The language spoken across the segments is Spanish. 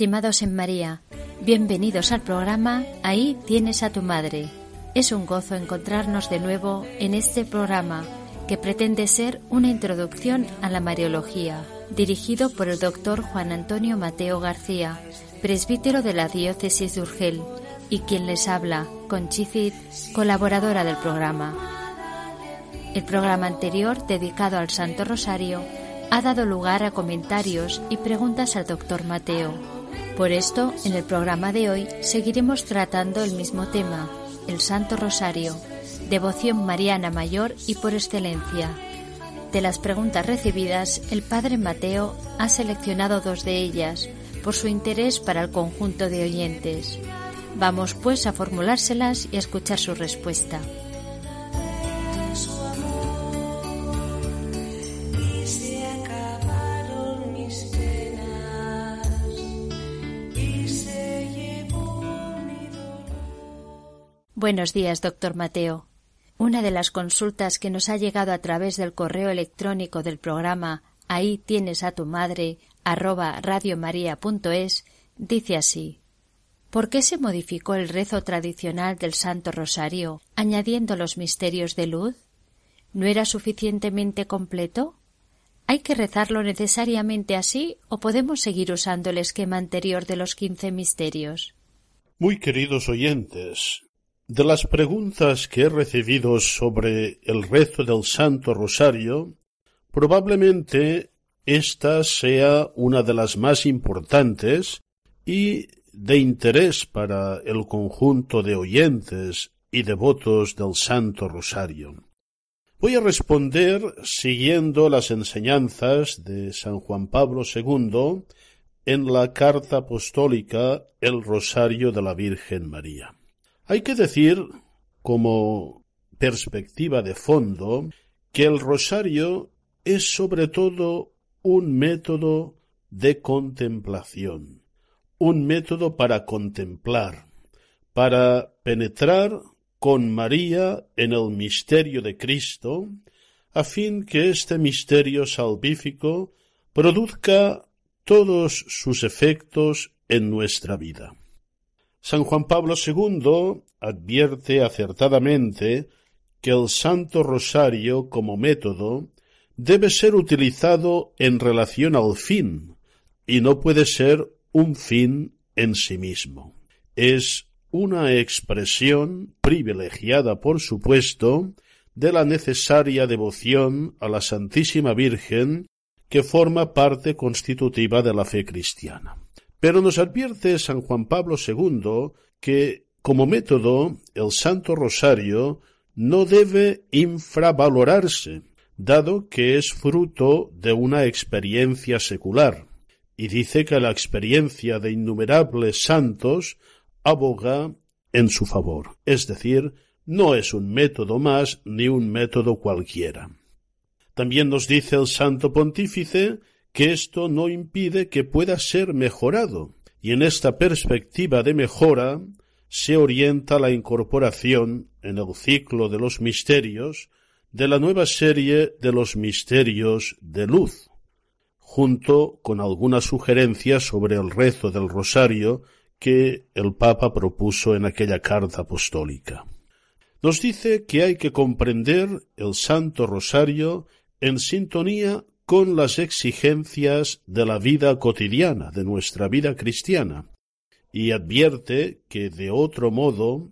Estimados en María, bienvenidos al programa Ahí tienes a tu madre. Es un gozo encontrarnos de nuevo en este programa que pretende ser una introducción a la Mariología, dirigido por el doctor Juan Antonio Mateo García, presbítero de la diócesis de Urgel, y quien les habla, Conchicid, colaboradora del programa. El programa anterior, dedicado al Santo Rosario, ha dado lugar a comentarios y preguntas al doctor Mateo. Por esto, en el programa de hoy seguiremos tratando el mismo tema, el Santo Rosario, devoción mariana mayor y por excelencia. De las preguntas recibidas, el Padre Mateo ha seleccionado dos de ellas por su interés para el conjunto de oyentes. Vamos pues a formulárselas y a escuchar su respuesta. Buenos días, doctor Mateo. Una de las consultas que nos ha llegado a través del correo electrónico del programa Ahí tienes a tu madre arroba radiomaria.es dice así ¿Por qué se modificó el rezo tradicional del Santo Rosario añadiendo los misterios de luz? ¿No era suficientemente completo? ¿Hay que rezarlo necesariamente así o podemos seguir usando el esquema anterior de los quince misterios? Muy queridos oyentes, de las preguntas que he recibido sobre el rezo del Santo Rosario, probablemente esta sea una de las más importantes y de interés para el conjunto de oyentes y devotos del Santo Rosario. Voy a responder siguiendo las enseñanzas de San Juan Pablo II en la carta apostólica El Rosario de la Virgen María. Hay que decir, como perspectiva de fondo, que el rosario es sobre todo un método de contemplación, un método para contemplar, para penetrar con María en el misterio de Cristo, a fin que este misterio salvífico produzca todos sus efectos en nuestra vida. San Juan Pablo II advierte acertadamente que el Santo Rosario como método debe ser utilizado en relación al fin y no puede ser un fin en sí mismo. Es una expresión privilegiada, por supuesto, de la necesaria devoción a la Santísima Virgen que forma parte constitutiva de la fe cristiana. Pero nos advierte San Juan Pablo II que, como método, el Santo Rosario no debe infravalorarse, dado que es fruto de una experiencia secular, y dice que la experiencia de innumerables santos aboga en su favor, es decir, no es un método más ni un método cualquiera. También nos dice el Santo Pontífice que esto no impide que pueda ser mejorado, y en esta perspectiva de mejora se orienta la incorporación en el ciclo de los misterios de la nueva serie de los misterios de luz, junto con algunas sugerencias sobre el rezo del rosario que el Papa propuso en aquella carta apostólica. Nos dice que hay que comprender el Santo Rosario en sintonía con las exigencias de la vida cotidiana, de nuestra vida cristiana, y advierte que de otro modo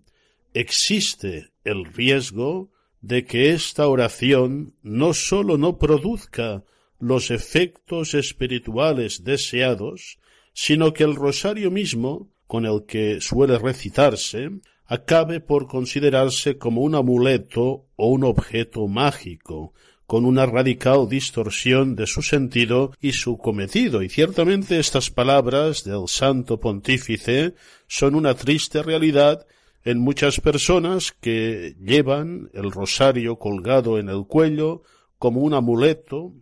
existe el riesgo de que esta oración no sólo no produzca los efectos espirituales deseados, sino que el rosario mismo, con el que suele recitarse, acabe por considerarse como un amuleto o un objeto mágico, con una radical distorsión de su sentido y su cometido. Y ciertamente estas palabras del santo pontífice son una triste realidad en muchas personas que llevan el rosario colgado en el cuello como un amuleto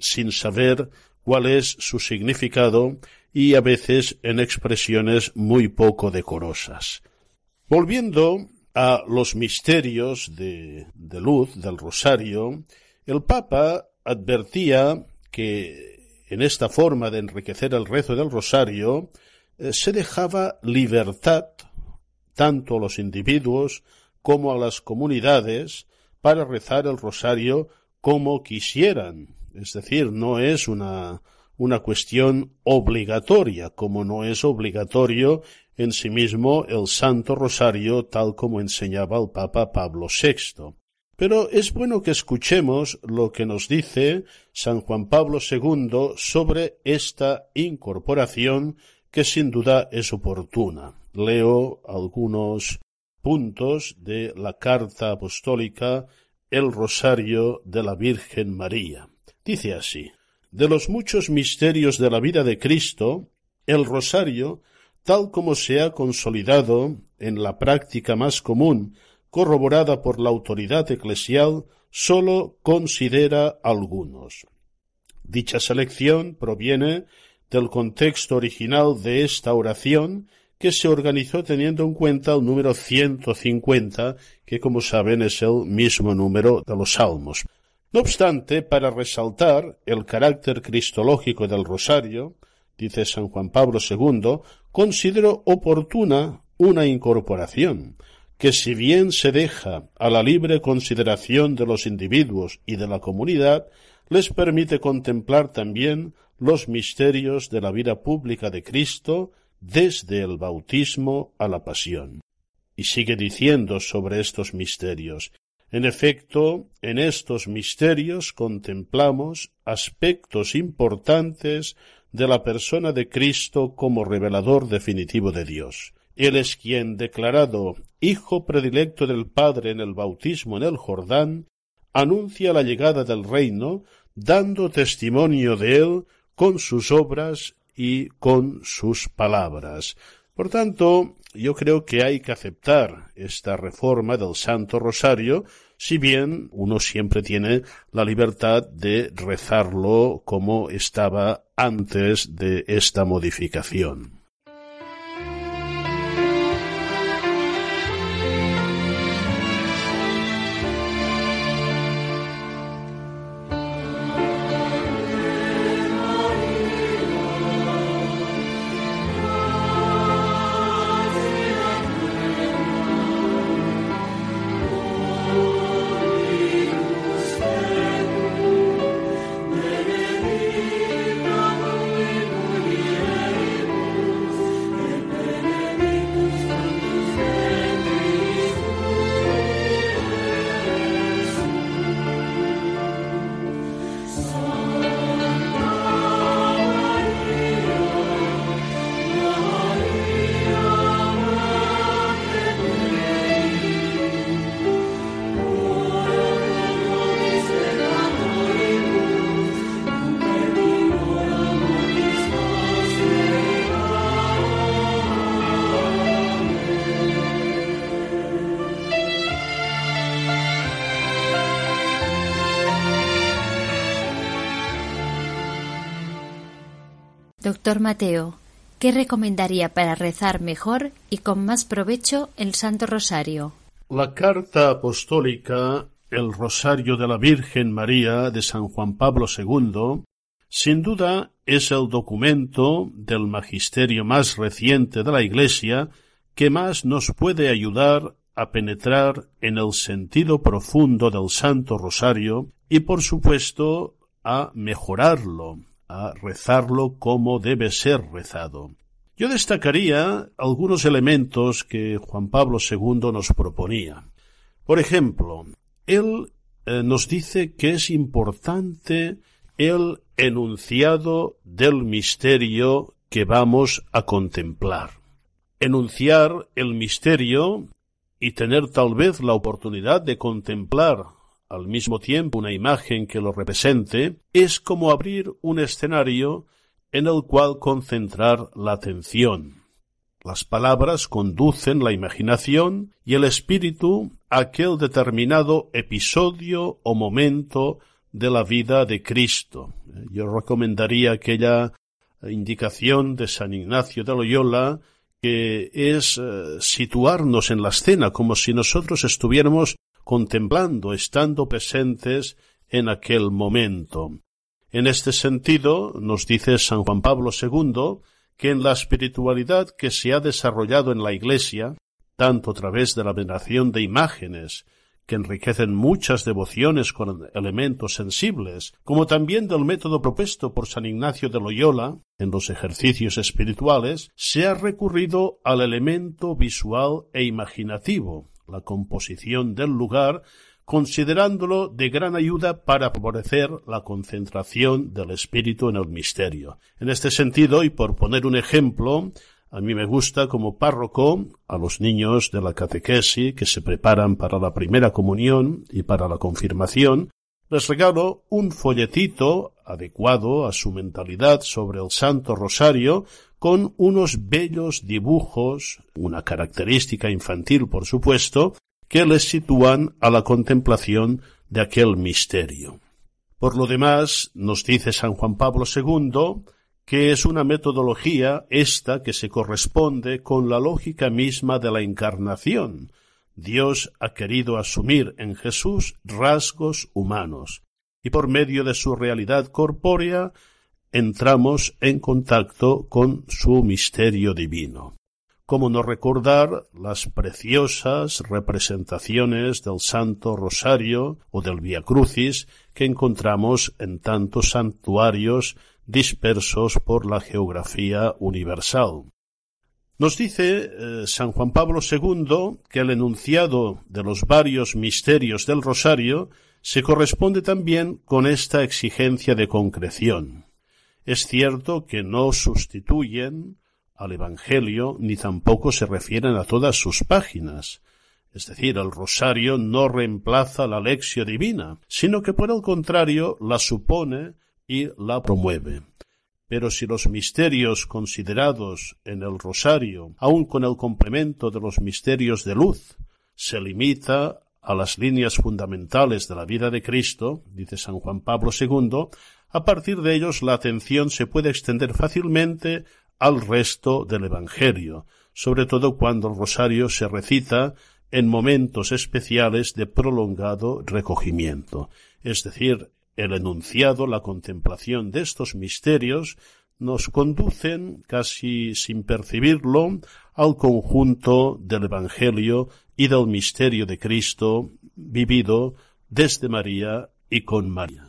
sin saber cuál es su significado y a veces en expresiones muy poco decorosas. Volviendo a los misterios de, luz del rosario, el Papa advertía que en esta forma de enriquecer el rezo del rosario eh, se dejaba libertad tanto a los individuos como a las comunidades para rezar el rosario como quisieran. Es decir, no es una, una cuestión obligatoria, como no es obligatorio en sí mismo el Santo Rosario tal como enseñaba el Papa Pablo VI. Pero es bueno que escuchemos lo que nos dice San Juan Pablo II sobre esta incorporación que sin duda es oportuna. Leo algunos puntos de la carta apostólica El Rosario de la Virgen María. Dice así De los muchos misterios de la vida de Cristo, el Rosario tal como se ha consolidado en la práctica más común, corroborada por la autoridad eclesial, sólo considera algunos. Dicha selección proviene del contexto original de esta oración que se organizó teniendo en cuenta el número 150, que como saben es el mismo número de los salmos. No obstante, para resaltar el carácter cristológico del rosario, dice San Juan Pablo II, considero oportuna una incorporación, que si bien se deja a la libre consideración de los individuos y de la comunidad, les permite contemplar también los misterios de la vida pública de Cristo desde el bautismo a la pasión. Y sigue diciendo sobre estos misterios, en efecto, en estos misterios contemplamos aspectos importantes de la persona de Cristo como revelador definitivo de Dios. Él es quien, declarado Hijo predilecto del Padre en el bautismo en el Jordán, anuncia la llegada del reino, dando testimonio de él con sus obras y con sus palabras. Por tanto, yo creo que hay que aceptar esta reforma del Santo Rosario si bien uno siempre tiene la libertad de rezarlo como estaba antes de esta modificación. Doctor Mateo, ¿qué recomendaría para rezar mejor y con más provecho el Santo Rosario? La carta apostólica El Rosario de la Virgen María de San Juan Pablo II sin duda es el documento del magisterio más reciente de la Iglesia que más nos puede ayudar a penetrar en el sentido profundo del Santo Rosario y por supuesto a mejorarlo, a rezarlo como debe ser rezado. Yo destacaría algunos elementos que Juan Pablo II nos proponía. Por ejemplo, él eh, nos dice que es importante el enunciado del misterio que vamos a contemplar. Enunciar el misterio y tener tal vez la oportunidad de contemplar al mismo tiempo una imagen que lo represente es como abrir un escenario en el cual concentrar la atención. Las palabras conducen la imaginación y el espíritu a aquel determinado episodio o momento de la vida de Cristo. Yo recomendaría aquella indicación de San Ignacio de Loyola que es eh, situarnos en la escena como si nosotros estuviéramos contemplando, estando presentes en aquel momento. En este sentido, nos dice San Juan Pablo II que en la espiritualidad que se ha desarrollado en la Iglesia, tanto a través de la veneración de imágenes, que enriquecen muchas devociones con elementos sensibles, como también del método propuesto por San Ignacio de Loyola en los ejercicios espirituales, se ha recurrido al elemento visual e imaginativo, la composición del lugar, considerándolo de gran ayuda para favorecer la concentración del espíritu en el misterio. En este sentido, y por poner un ejemplo, a mí me gusta como párroco a los niños de la catequesis que se preparan para la primera comunión y para la confirmación, les regalo un folletito adecuado a su mentalidad sobre el Santo Rosario con unos bellos dibujos, una característica infantil por supuesto, que les sitúan a la contemplación de aquel misterio. Por lo demás, nos dice San Juan Pablo II que es una metodología esta que se corresponde con la lógica misma de la encarnación. Dios ha querido asumir en Jesús rasgos humanos, y por medio de su realidad corpórea entramos en contacto con su misterio divino. ¿Cómo no recordar las preciosas representaciones del Santo Rosario o del Via Crucis que encontramos en tantos santuarios dispersos por la geografía universal. Nos dice eh, San Juan Pablo II que el enunciado de los varios misterios del rosario se corresponde también con esta exigencia de concreción. Es cierto que no sustituyen al Evangelio ni tampoco se refieren a todas sus páginas. Es decir, el rosario no reemplaza la lección divina, sino que por el contrario la supone y la promueve. Pero si los misterios considerados en el rosario, aun con el complemento de los misterios de luz, se limita a las líneas fundamentales de la vida de Cristo, dice San Juan Pablo II, a partir de ellos la atención se puede extender fácilmente al resto del Evangelio, sobre todo cuando el rosario se recita en momentos especiales de prolongado recogimiento, es decir, el enunciado, la contemplación de estos misterios, nos conducen, casi sin percibirlo, al conjunto del Evangelio y del misterio de Cristo vivido desde María y con María.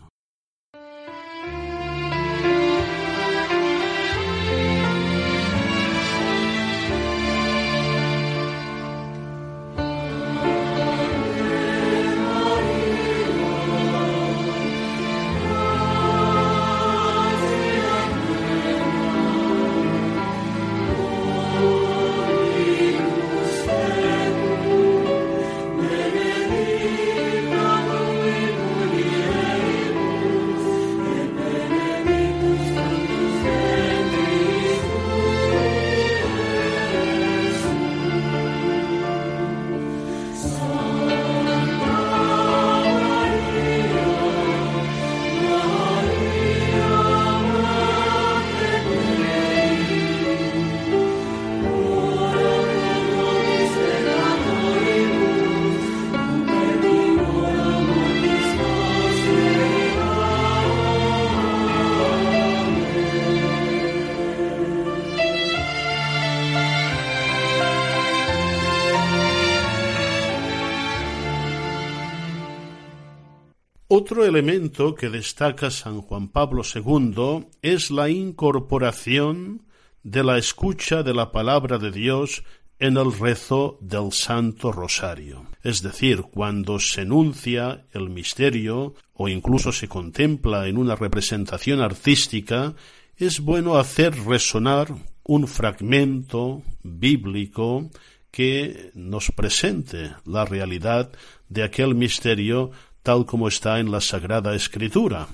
Elemento que destaca San Juan Pablo II es la incorporación de la escucha de la palabra de Dios en el rezo del Santo Rosario. Es decir, cuando se enuncia el misterio o incluso se contempla en una representación artística, es bueno hacer resonar un fragmento bíblico que nos presente la realidad de aquel misterio tal como está en la Sagrada Escritura.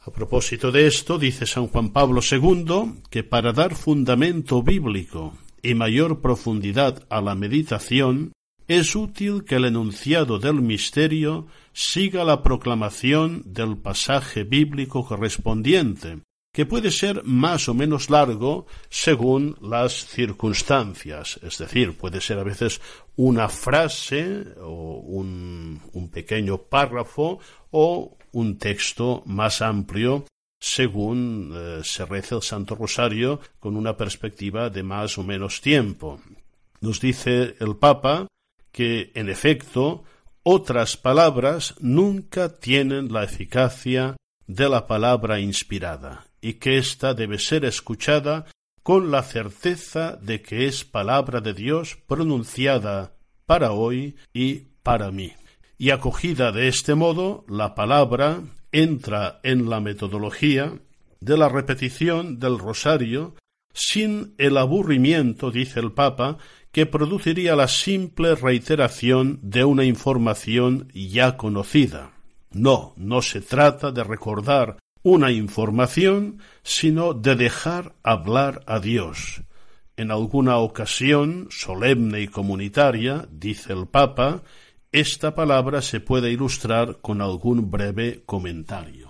A propósito de esto, dice San Juan Pablo II que para dar fundamento bíblico y mayor profundidad a la meditación, es útil que el enunciado del misterio siga la proclamación del pasaje bíblico correspondiente, que puede ser más o menos largo según las circunstancias. Es decir, puede ser a veces una frase o un, pequeño párrafo o un texto más amplio según eh, se reza el Santo Rosario con una perspectiva de más o menos tiempo. Nos dice el Papa que, en efecto, otras palabras nunca tienen la eficacia de la palabra inspirada y que ésta debe ser escuchada con la certeza de que es palabra de Dios pronunciada para hoy y para mí. Y acogida de este modo, la palabra entra en la metodología de la repetición del rosario sin el aburrimiento, dice el Papa, que produciría la simple reiteración de una información ya conocida. No, no se trata de recordar una información, sino de dejar hablar a Dios. En alguna ocasión solemne y comunitaria, dice el Papa, esta palabra se puede ilustrar con algún breve comentario.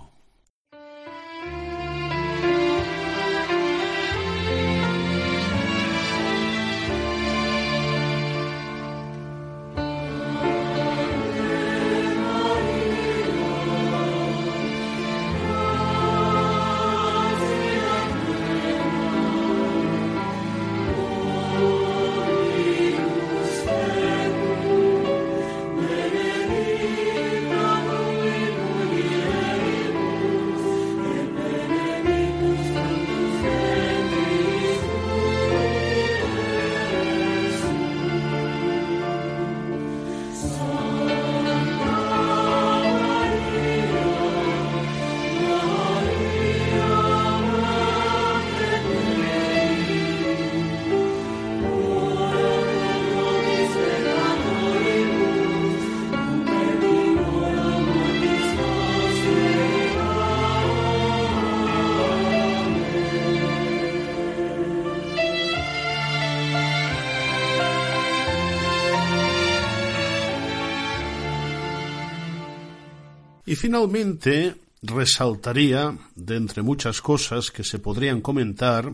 Finalmente resaltaría, de entre muchas cosas que se podrían comentar,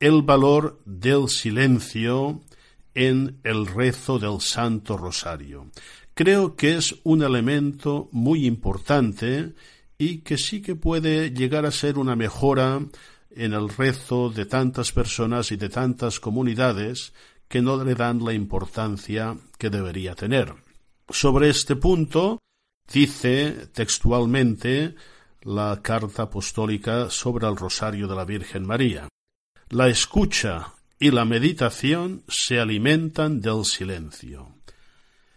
el valor del silencio en el rezo del Santo Rosario. Creo que es un elemento muy importante y que sí que puede llegar a ser una mejora en el rezo de tantas personas y de tantas comunidades que no le dan la importancia que debería tener. Sobre este punto, Dice textualmente la carta apostólica sobre el rosario de la Virgen María. La escucha y la meditación se alimentan del silencio.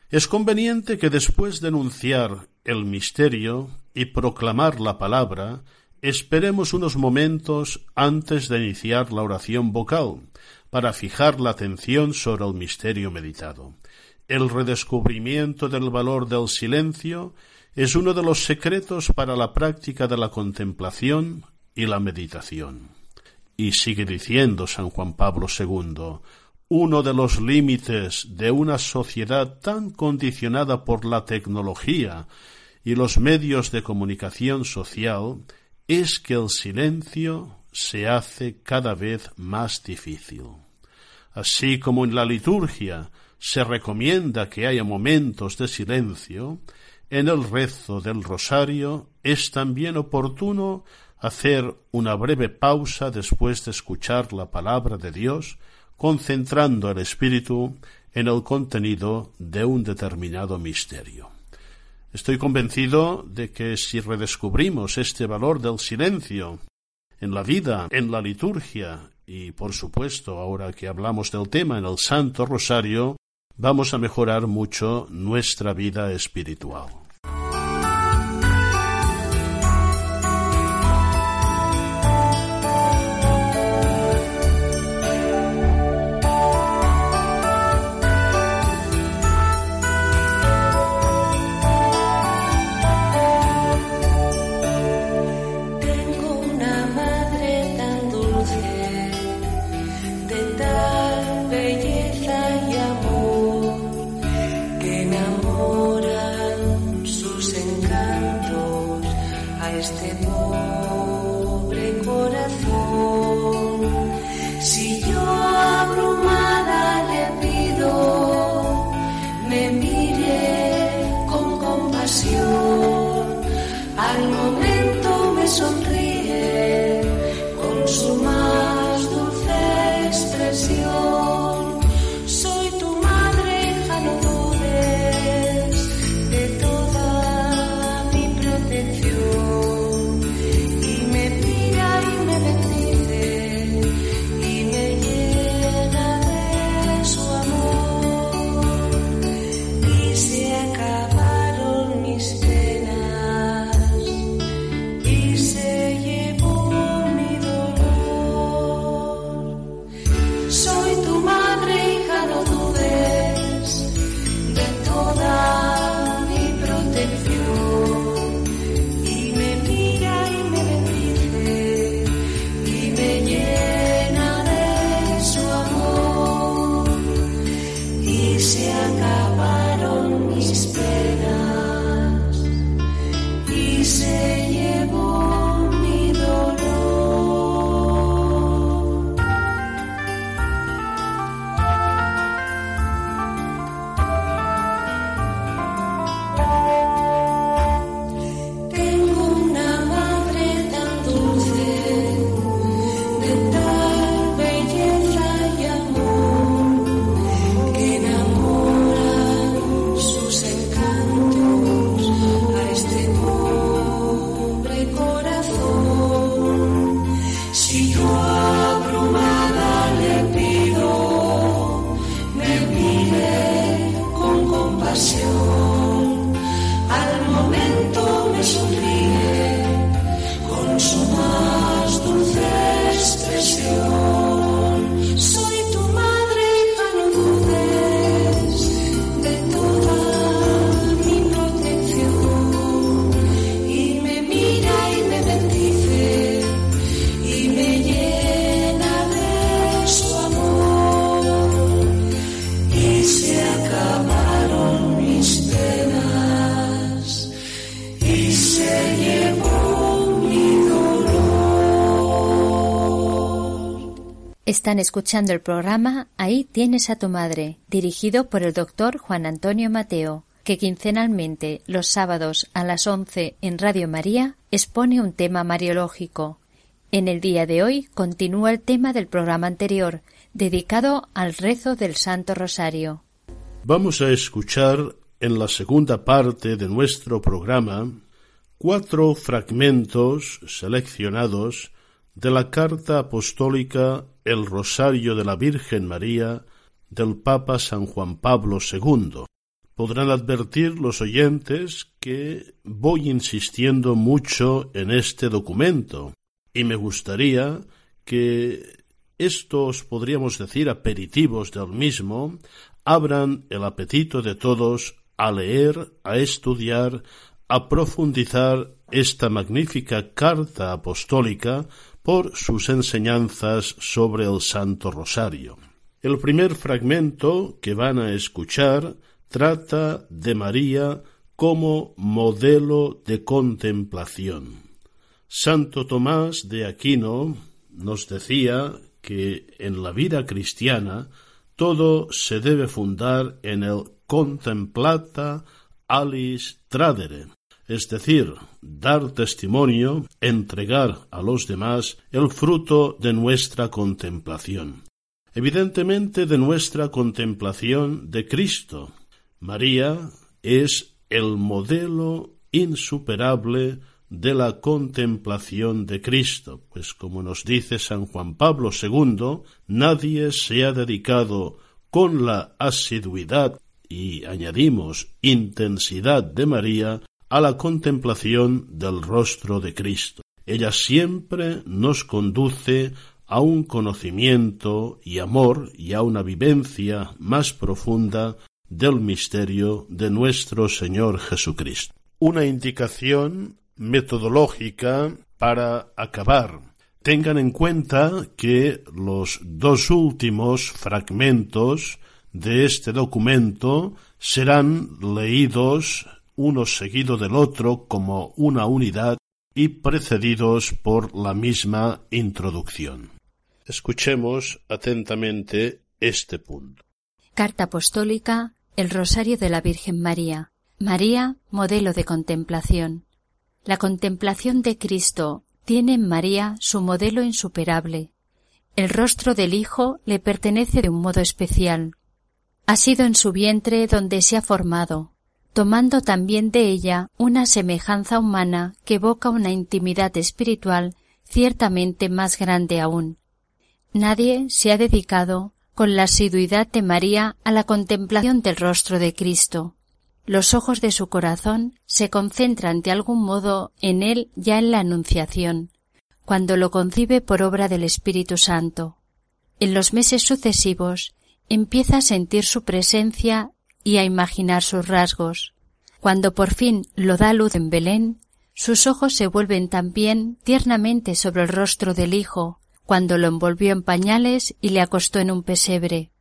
Es conveniente que después de enunciar el misterio y proclamar la palabra, esperemos unos momentos antes de iniciar la oración vocal, para fijar la atención sobre el misterio meditado. El redescubrimiento del valor del silencio es uno de los secretos para la práctica de la contemplación y la meditación. Y sigue diciendo San Juan Pablo II, uno de los límites de una sociedad tan condicionada por la tecnología y los medios de comunicación social es que el silencio se hace cada vez más difícil. Así como en la liturgia se recomienda que haya momentos de silencio, en el rezo del rosario es también oportuno hacer una breve pausa después de escuchar la palabra de Dios, concentrando el espíritu en el contenido de un determinado misterio. Estoy convencido de que si redescubrimos este valor del silencio en la vida, en la liturgia y, por supuesto, ahora que hablamos del tema en el Santo Rosario, vamos a mejorar mucho nuestra vida espiritual. Están escuchando el programa Ahí tienes a tu madre, dirigido por el doctor Juan Antonio Mateo, que quincenalmente los sábados a las once en Radio María expone un tema mariológico. En el día de hoy continúa el tema del programa anterior, dedicado al rezo del Santo Rosario. Vamos a escuchar en la segunda parte de nuestro programa cuatro fragmentos seleccionados de la carta apostólica El Rosario de la Virgen María del Papa San Juan Pablo II. Podrán advertir los oyentes que voy insistiendo mucho en este documento y me gustaría que estos, podríamos decir, aperitivos del mismo, abran el apetito de todos a leer, a estudiar, a profundizar esta magnífica carta apostólica por sus enseñanzas sobre el Santo Rosario. El primer fragmento que van a escuchar trata de María como modelo de contemplación. Santo Tomás de Aquino nos decía que en la vida cristiana todo se debe fundar en el contemplata alis tradere, es decir, dar testimonio, entregar a los demás el fruto de nuestra contemplación. Evidentemente de nuestra contemplación de Cristo. María es el modelo insuperable de la contemplación de Cristo, pues como nos dice San Juan Pablo II, nadie se ha dedicado con la asiduidad y añadimos intensidad de María a la contemplación del rostro de Cristo. Ella siempre nos conduce a un conocimiento y amor y a una vivencia más profunda del misterio de nuestro Señor Jesucristo. Una indicación metodológica para acabar. Tengan en cuenta que los dos últimos fragmentos de este documento serán leídos uno seguido del otro como una unidad y precedidos por la misma introducción. Escuchemos atentamente este punto. Carta apostólica El Rosario de la Virgen María. María, modelo de contemplación. La contemplación de Cristo tiene en María su modelo insuperable. El rostro del Hijo le pertenece de un modo especial. Ha sido en su vientre donde se ha formado, tomando también de ella una semejanza humana que evoca una intimidad espiritual ciertamente más grande aún. Nadie se ha dedicado con la asiduidad de María a la contemplación del rostro de Cristo. Los ojos de su corazón se concentran de algún modo en él ya en la Anunciación, cuando lo concibe por obra del Espíritu Santo. En los meses sucesivos empieza a sentir su presencia y a imaginar sus rasgos. Cuando por fin lo da luz en Belén, sus ojos se vuelven también tiernamente sobre el rostro del Hijo, cuando lo envolvió en pañales y le acostó en un pesebre.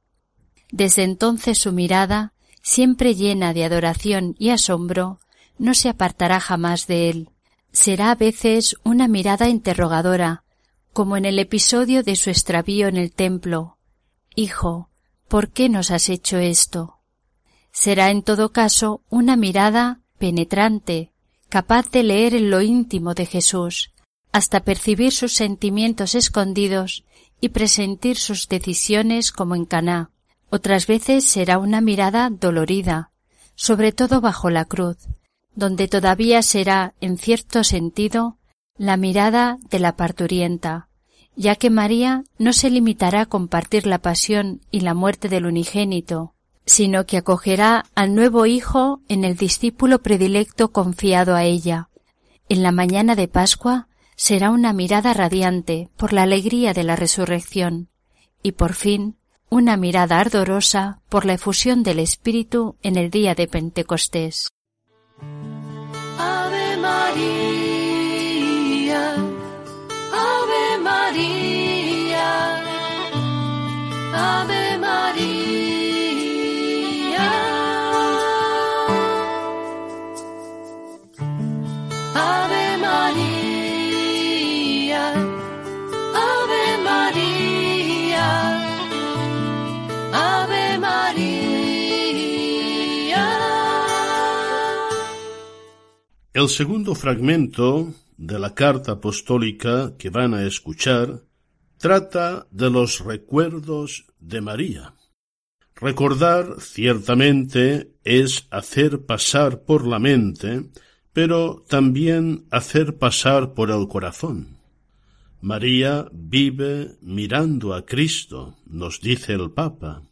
Desde entonces su mirada, siempre llena de adoración y asombro, no se apartará jamás de él. Será a veces una mirada interrogadora, como en el episodio de su extravío en el templo. Hijo, ¿por qué nos has hecho esto? Será en todo caso una mirada penetrante, capaz de leer en lo íntimo de Jesús, hasta percibir sus sentimientos escondidos y presentir sus decisiones como en Caná. Otras veces será una mirada dolorida, sobre todo bajo la cruz, donde todavía será, en cierto sentido, la mirada de la parturienta, ya que María no se limitará a compartir la pasión y la muerte del unigénito, sino que acogerá al nuevo Hijo en el discípulo predilecto confiado a ella. En la mañana de Pascua será una mirada radiante por la alegría de la resurrección, y por fin una mirada ardorosa por la efusión del Espíritu en el día de Pentecostés. Ave María, Ave María, El segundo fragmento de la carta apostólica que van a escuchar trata de los recuerdos de María. Recordar ciertamente es hacer pasar por la mente, pero también hacer pasar por el corazón. María vive mirando a Cristo, nos dice el Papa,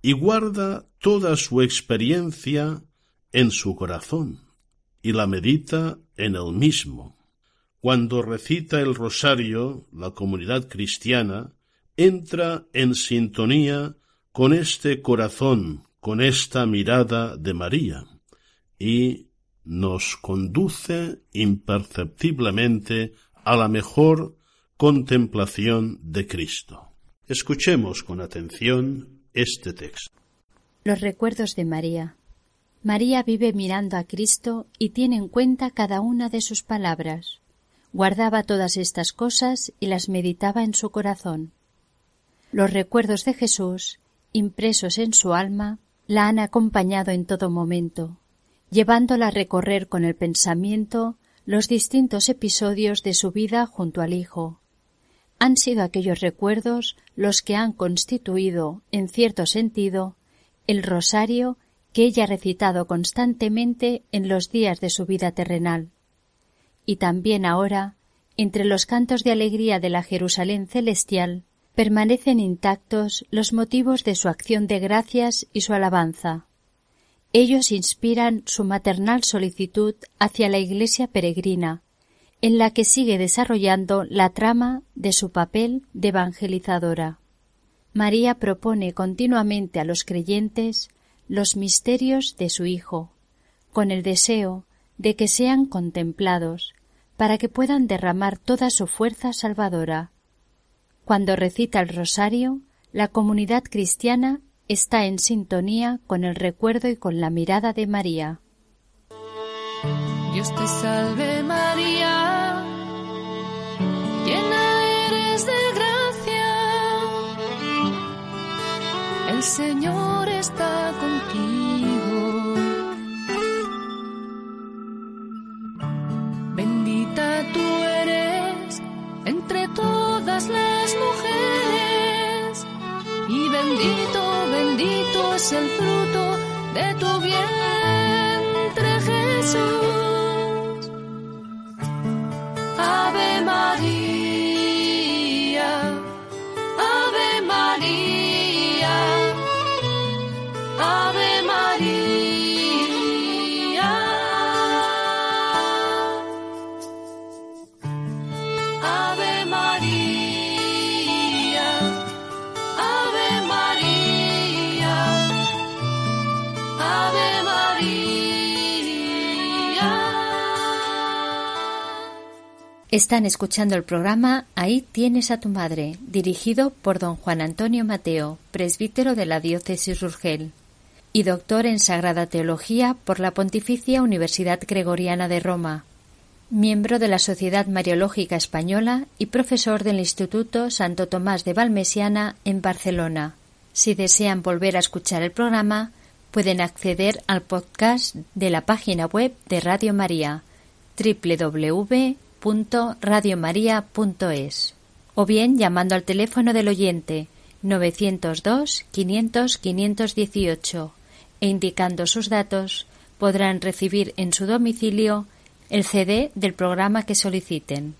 y guarda toda su experiencia en su corazón y la medita en el mismo. Cuando recita el rosario, la comunidad cristiana entra en sintonía con este corazón, con esta mirada de María, y nos conduce imperceptiblemente a la mejor contemplación de Cristo. Escuchemos con atención este texto. Los recuerdos de María. María vive mirando a Cristo y tiene en cuenta cada una de sus palabras. Guardaba todas estas cosas y las meditaba en su corazón. Los recuerdos de Jesús, impresos en su alma, la han acompañado en todo momento, llevándola a recorrer con el pensamiento los distintos episodios de su vida junto al Hijo. Han sido aquellos recuerdos los que han constituido, en cierto sentido, el rosario que ella ha recitado constantemente en los días de su vida terrenal. Y también ahora, entre los cantos de alegría de la Jerusalén celestial, permanecen intactos los motivos de su acción de gracias y su alabanza. Ellos inspiran su maternal solicitud hacia la Iglesia peregrina, en la que sigue desarrollando la trama de su papel de evangelizadora. María propone continuamente a los creyentes los misterios de su Hijo, con el deseo de que sean contemplados, para que puedan derramar toda su fuerza salvadora. Cuando recita el rosario, la comunidad cristiana está en sintonía con el recuerdo y con la mirada de María. Dios te salve María, llena eres de gracia, el Señor las mujeres. Y bendito, bendito es el fruto de tu vientre Están escuchando el programa Ahí tienes a tu madre, dirigido por don Juan Antonio Mateo, presbítero de la diócesis Urgel y doctor en Sagrada Teología por la Pontificia Universidad Gregoriana de Roma, miembro de la Sociedad Mariológica Española y profesor del Instituto Santo Tomás de Valmesiana en Barcelona. Si desean volver a escuchar el programa, pueden acceder al podcast de la página web de Radio María www radiomaria.es o bien llamando al teléfono del oyente 902 500 518 e indicando sus datos podrán recibir en su domicilio el CD del programa que soliciten.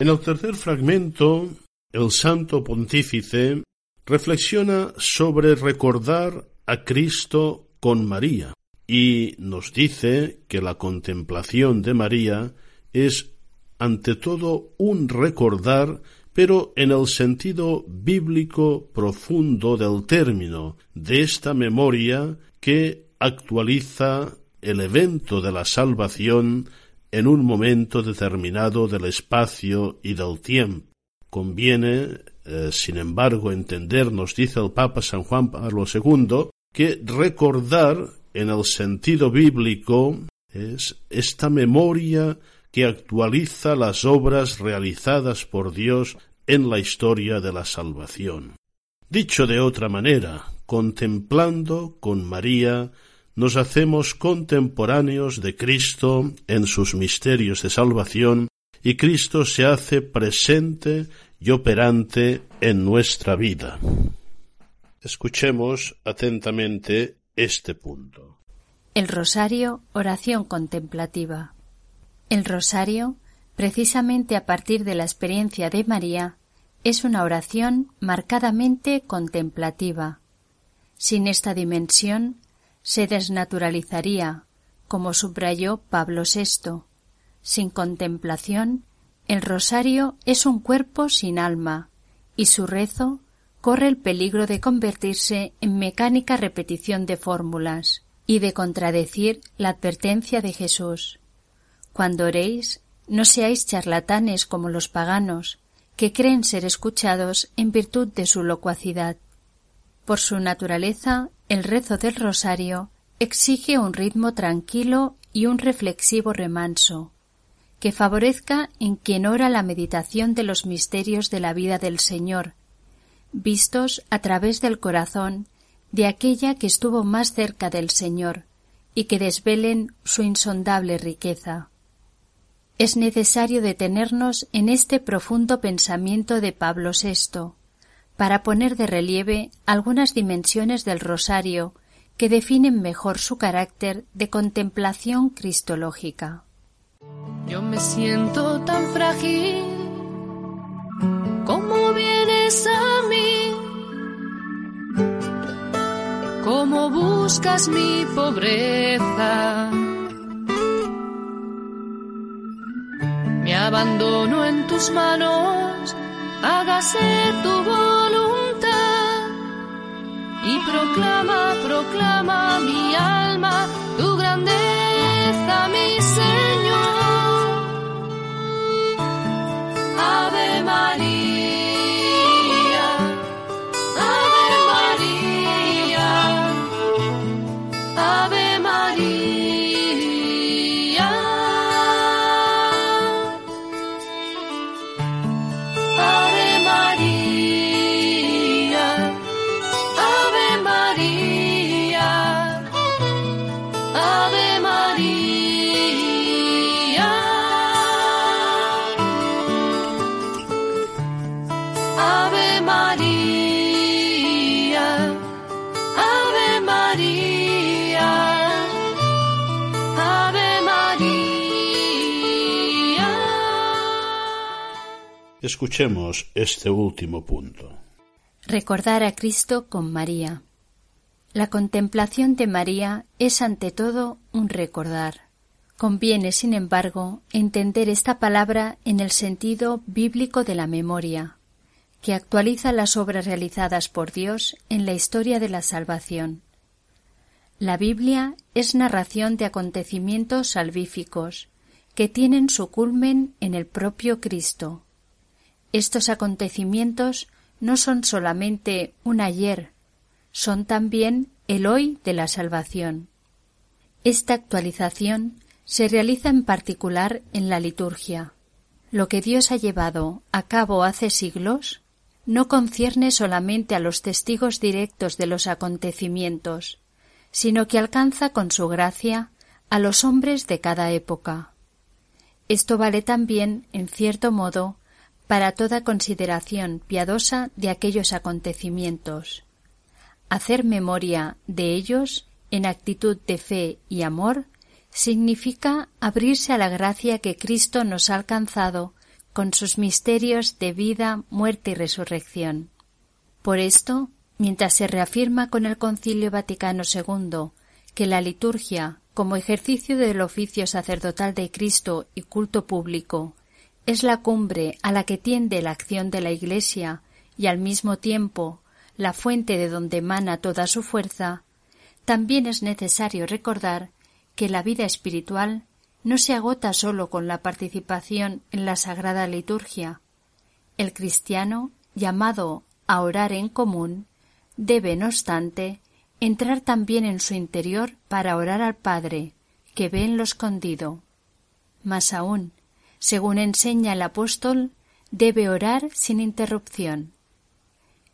En el tercer fragmento, el santo pontífice reflexiona sobre recordar a Cristo con María y nos dice que la contemplación de María es ante todo un recordar, pero en el sentido bíblico profundo del término, de esta memoria que actualiza el evento de la salvación en un momento determinado del espacio y del tiempo. Conviene, eh, sin embargo, entender, nos dice el Papa San Juan Pablo II, que recordar en el sentido bíblico Es esta memoria que actualiza las obras realizadas por Dios en la historia de la salvación. Dicho de otra manera, contemplando con María, nos hacemos contemporáneos de Cristo en sus misterios de salvación y Cristo se hace presente y operante en nuestra vida. Escuchemos atentamente este punto. El rosario, oración contemplativa. El rosario, precisamente a partir de la experiencia de María, es una oración marcadamente contemplativa. Sin esta dimensión, se desnaturalizaría, como subrayó Pablo VI. Sin contemplación, el rosario es un cuerpo sin alma, y su rezo corre el peligro de convertirse en mecánica repetición de fórmulas y de contradecir la advertencia de Jesús. Cuando oréis, no seáis charlatanes como los paganos, que creen ser escuchados en virtud de su locuacidad. Por su naturaleza, el rezo del rosario exige un ritmo tranquilo y un reflexivo remanso, que favorezca en quien ora la meditación de los misterios de la vida del Señor, vistos a través del corazón de aquella que estuvo más cerca del Señor, y que desvelen su insondable riqueza. Es necesario detenernos en este profundo pensamiento de Pablo VI, para poner de relieve algunas dimensiones del rosario que definen mejor su carácter de contemplación cristológica. Yo me siento tan frágil, como vienes a mí? ¿Cómo buscas mi pobreza? Me abandono en tus manos, hágase tu voluntad y proclama, proclama mi alma tu grandeza, mi Señor. Escuchemos este último punto. Recordar a Cristo con María. La contemplación de María es ante todo un recordar. Conviene, sin embargo, entender esta palabra en el sentido bíblico de la memoria, que actualiza las obras realizadas por Dios en la historia de la salvación. La Biblia es narración de acontecimientos salvíficos que tienen su culmen en el propio Cristo, estos acontecimientos no son solamente un ayer, son también el hoy de la salvación. Esta actualización se realiza en particular en la liturgia. Lo que Dios ha llevado a cabo hace siglos no concierne solamente a los testigos directos de los acontecimientos, sino que alcanza con su gracia a los hombres de cada época. Esto vale también, en cierto modo, para toda consideración piadosa de aquellos acontecimientos. Hacer memoria de ellos en actitud de fe y amor significa abrirse a la gracia que Cristo nos ha alcanzado con sus misterios de vida, muerte y resurrección. Por esto, mientras se reafirma con el Concilio Vaticano II que la liturgia, como ejercicio del oficio sacerdotal de Cristo y culto público, es la cumbre a la que tiende la acción de la Iglesia y al mismo tiempo la fuente de donde emana toda su fuerza, también es necesario recordar que la vida espiritual no se agota sólo con la participación en la sagrada liturgia. El cristiano, llamado a orar en común, debe, no obstante, entrar también en su interior para orar al Padre, que ve en lo escondido. Más aún, según enseña el apóstol, debe orar sin interrupción.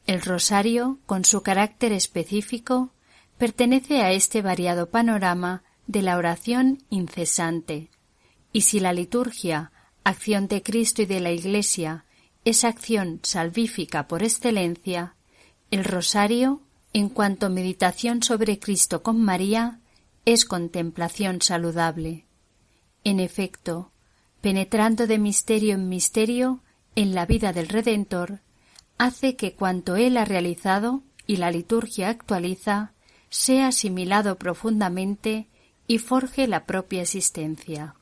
El rosario, con su carácter específico, pertenece a este variado panorama de la oración incesante. Y si la liturgia, acción de Cristo y de la Iglesia, es acción salvífica por excelencia, el rosario, en cuanto meditación sobre Cristo con María, es contemplación saludable. En efecto, penetrando de misterio en misterio en la vida del Redentor, hace que cuanto Él ha realizado y la liturgia actualiza sea asimilado profundamente y forje la propia existencia.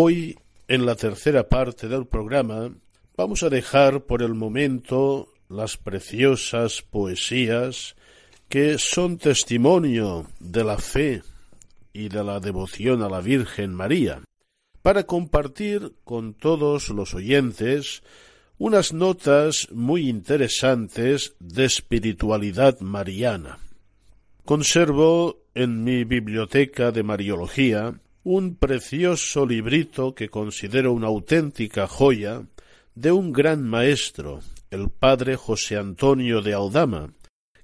Hoy, en la tercera parte del programa, vamos a dejar por el momento las preciosas poesías que son testimonio de la fe y de la devoción a la Virgen María, para compartir con todos los oyentes unas notas muy interesantes de espiritualidad mariana. Conservo en mi biblioteca de Mariología un precioso librito que considero una auténtica joya de un gran maestro, el padre José Antonio de Aldama,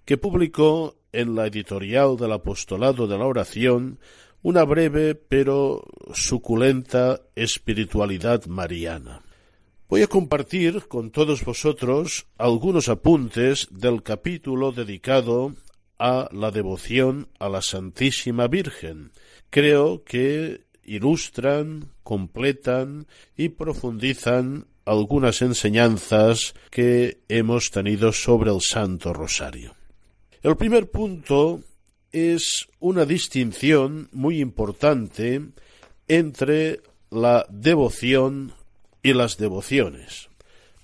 que publicó en la editorial del Apostolado de la Oración una breve pero suculenta espiritualidad mariana. Voy a compartir con todos vosotros algunos apuntes del capítulo dedicado a la devoción a la Santísima Virgen. Creo que ilustran, completan y profundizan algunas enseñanzas que hemos tenido sobre el Santo Rosario. El primer punto es una distinción muy importante entre la devoción y las devociones.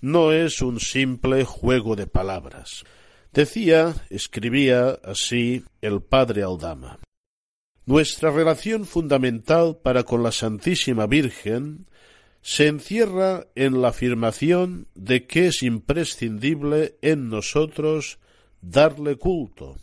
No es un simple juego de palabras. Decía, escribía así el padre Aldama. Nuestra relación fundamental para con la Santísima Virgen se encierra en la afirmación de que es imprescindible en nosotros darle culto,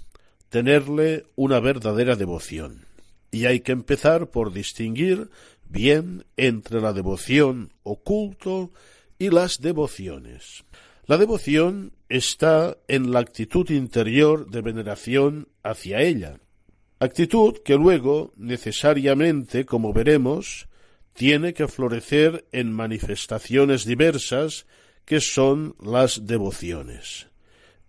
tenerle una verdadera devoción. Y hay que empezar por distinguir bien entre la devoción o culto y las devociones. La devoción está en la actitud interior de veneración hacia ella, actitud que luego, necesariamente, como veremos, tiene que florecer en manifestaciones diversas que son las devociones.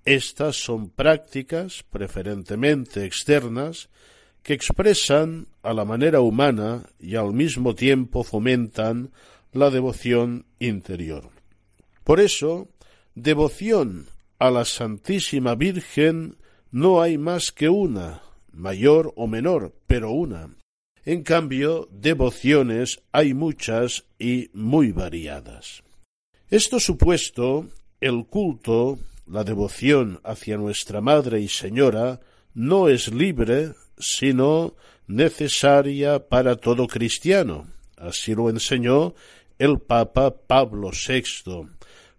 Estas son prácticas, preferentemente externas, que expresan a la manera humana y al mismo tiempo fomentan la devoción interior. Por eso, devoción a la Santísima Virgen no hay más que una, mayor o menor, pero una. En cambio, devociones hay muchas y muy variadas. Esto supuesto, el culto, la devoción hacia nuestra Madre y Señora, no es libre sino necesaria para todo cristiano. Así lo enseñó el Papa Pablo VI,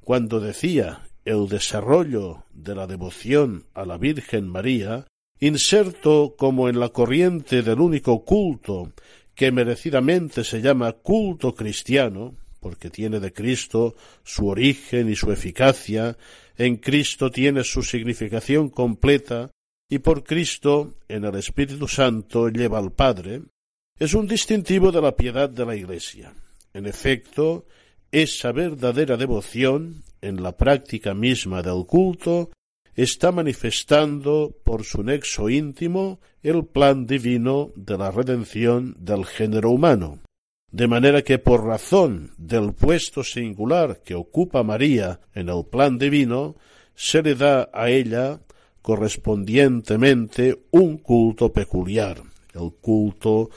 cuando decía el desarrollo de la devoción a la Virgen María, inserto como en la corriente del único culto que merecidamente se llama culto cristiano, porque tiene de Cristo su origen y su eficacia, en Cristo tiene su significación completa y por Cristo, en el Espíritu Santo, lleva al Padre, es un distintivo de la piedad de la Iglesia. En efecto, esa verdadera devoción, en la práctica misma del culto, está manifestando por su nexo íntimo el plan divino de la redención del género humano. De manera que por razón del puesto singular que ocupa María en el plan divino, se le da a ella correspondientemente un culto peculiar, el culto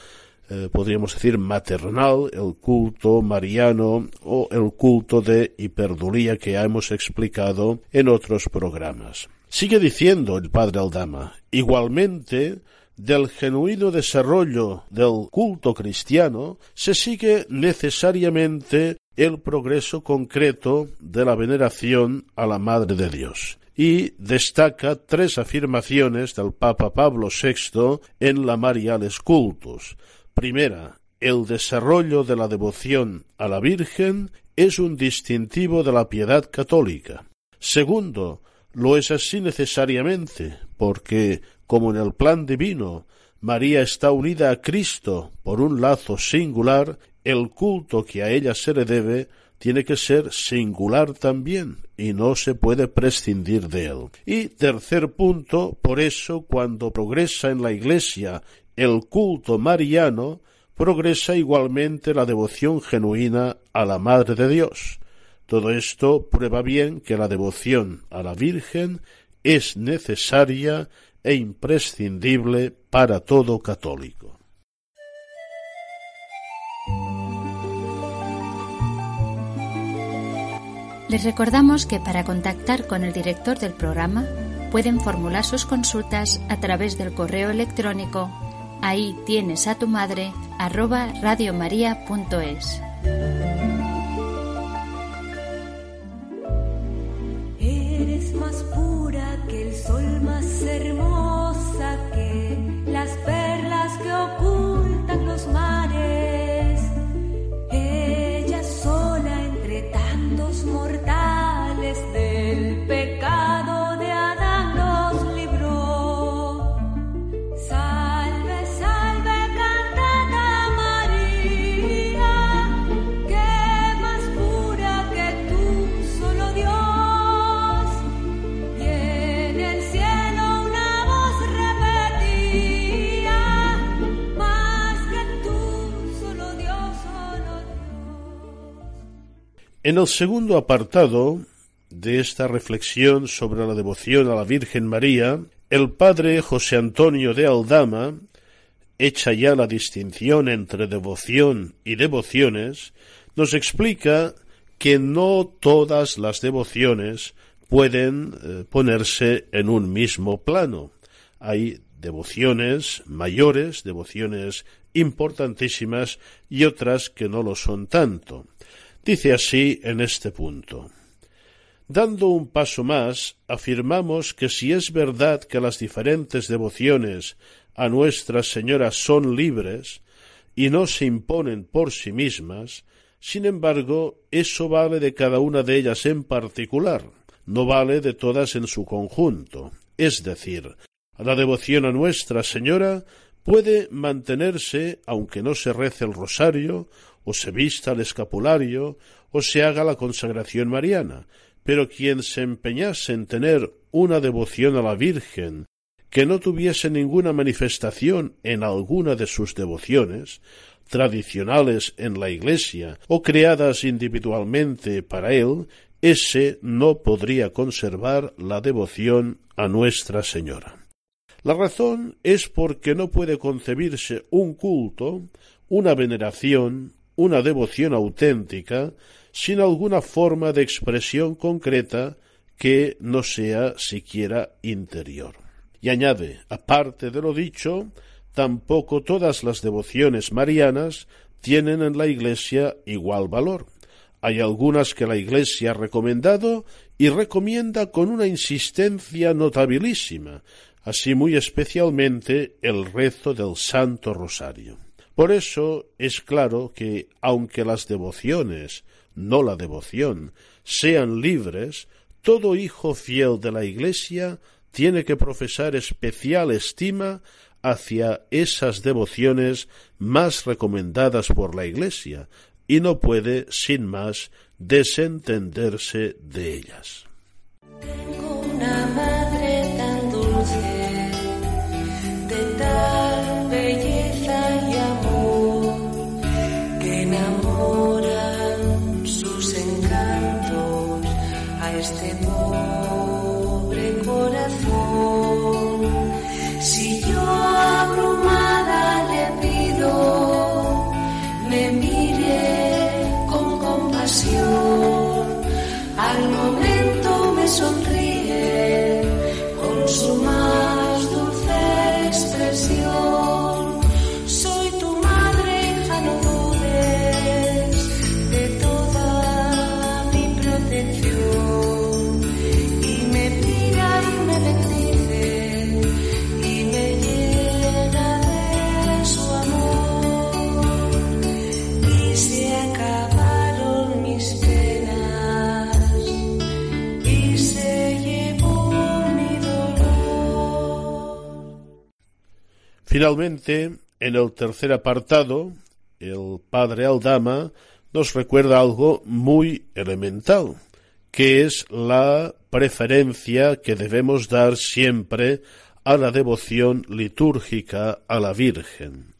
eh, podríamos decir maternal, el culto mariano o el culto de hiperdulía que hemos explicado en otros programas. Sigue diciendo el padre Aldama, igualmente del genuino desarrollo del culto cristiano se sigue necesariamente el progreso concreto de la veneración a la Madre de Dios y destaca tres afirmaciones del Papa Pablo VI en la Mariales Cultus. Primera, el desarrollo de la devoción a la Virgen es un distintivo de la piedad católica. Segundo, lo es así necesariamente, porque, como en el plan divino, María está unida a Cristo por un lazo singular, el culto que a ella se le debe tiene que ser singular también y no se puede prescindir de él. Y tercer punto, por eso cuando progresa en la Iglesia el culto mariano, progresa igualmente la devoción genuina a la Madre de Dios. Todo esto prueba bien que la devoción a la Virgen es necesaria e imprescindible para todo católico. Les recordamos que para contactar con el director del programa pueden formular sus consultas a través del correo electrónico ahí tienes a tu madre arroba radiomaria.es. Eres más pura que el sol, más hermosa que las perlas que ocultan los mares. Ella sola entre tantos mortales del pecado En el segundo apartado de esta reflexión sobre la devoción a la Virgen María, el padre José Antonio de Aldama, hecha ya la distinción entre devoción y devociones, nos explica que no todas las devociones pueden eh, ponerse en un mismo plano. Hay devociones mayores, devociones importantísimas y otras que no lo son tanto. Dice así en este punto. Dando un paso más, afirmamos que si es verdad que las diferentes devociones a Nuestra Señora son libres y no se imponen por sí mismas, sin embargo, eso vale de cada una de ellas en particular, no vale de todas en su conjunto. Es decir, la devoción a Nuestra Señora puede mantenerse aunque no se rece el rosario, o se vista el escapulario, o se haga la consagración mariana, pero quien se empeñase en tener una devoción a la Virgen que no tuviese ninguna manifestación en alguna de sus devociones, tradicionales en la Iglesia o creadas individualmente para él, ese no podría conservar la devoción a Nuestra Señora. La razón es porque no puede concebirse un culto, una veneración, una devoción auténtica, sin alguna forma de expresión concreta que no sea siquiera interior. Y añade, aparte de lo dicho, tampoco todas las devociones marianas tienen en la Iglesia igual valor. Hay algunas que la Iglesia ha recomendado y recomienda con una insistencia notabilísima, así muy especialmente el rezo del Santo Rosario. Por eso es claro que, aunque las devociones, no la devoción, sean libres, todo hijo fiel de la Iglesia tiene que profesar especial estima hacia esas devociones más recomendadas por la Iglesia y no puede, sin más, desentenderse de ellas. Finalmente, en el tercer apartado, el padre Aldama nos recuerda algo muy elemental, que es la preferencia que debemos dar siempre a la devoción litúrgica a la Virgen.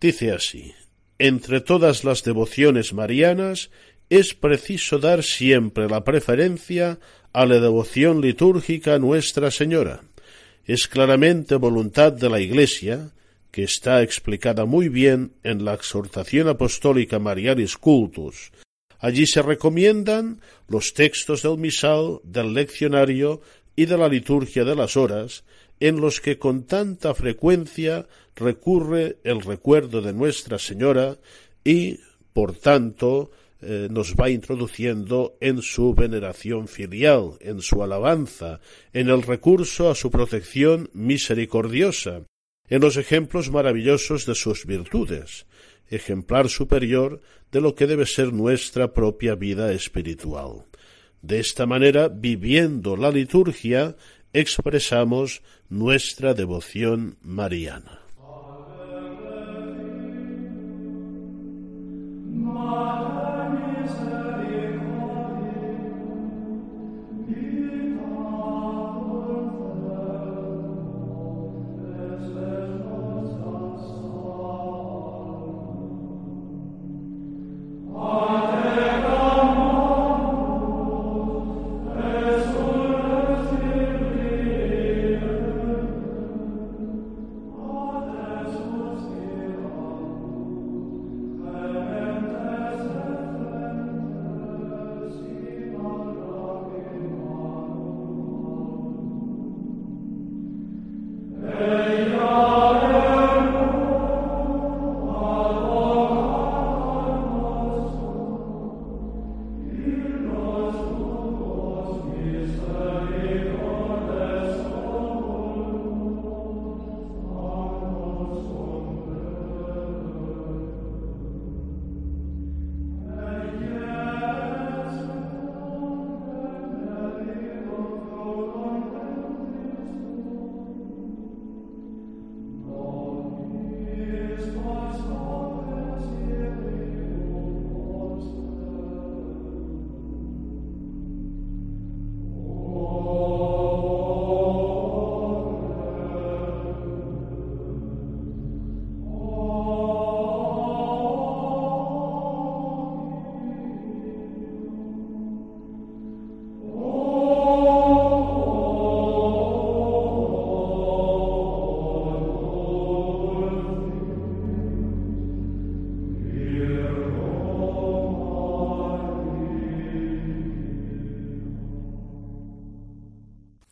Dice así, entre todas las devociones marianas es preciso dar siempre la preferencia a la devoción litúrgica a Nuestra Señora, es claramente voluntad de la Iglesia, que está explicada muy bien en la exhortación apostólica Marialis Cultus. Allí se recomiendan los textos del misal, del leccionario y de la liturgia de las horas, en los que con tanta frecuencia recurre el recuerdo de Nuestra Señora y, por tanto, eh, nos va introduciendo en su veneración filial, en su alabanza, en el recurso a su protección misericordiosa, en los ejemplos maravillosos de sus virtudes, ejemplar superior de lo que debe ser nuestra propia vida espiritual. De esta manera, viviendo la liturgia, expresamos nuestra devoción mariana.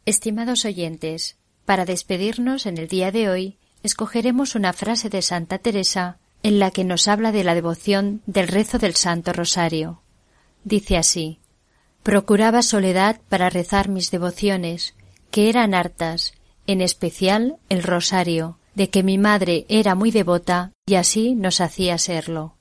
Estimados oyentes, para despedirnos en el día de hoy, escogeremos una frase de Santa Teresa en la que nos habla de la devoción del rezo del Santo Rosario. Dice así Procuraba soledad para rezar mis devociones, que eran hartas, en especial el rosario, de que mi madre era muy devota y así nos hacía serlo.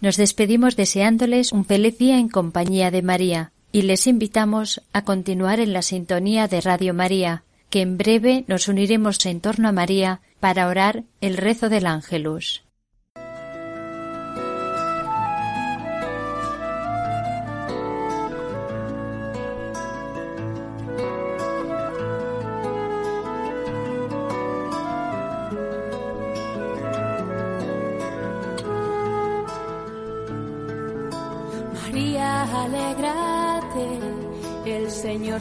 Nos despedimos deseándoles un feliz día en compañía de María, y les invitamos a continuar en la sintonía de Radio María, que en breve nos uniremos en torno a María para orar el rezo del Ángelus.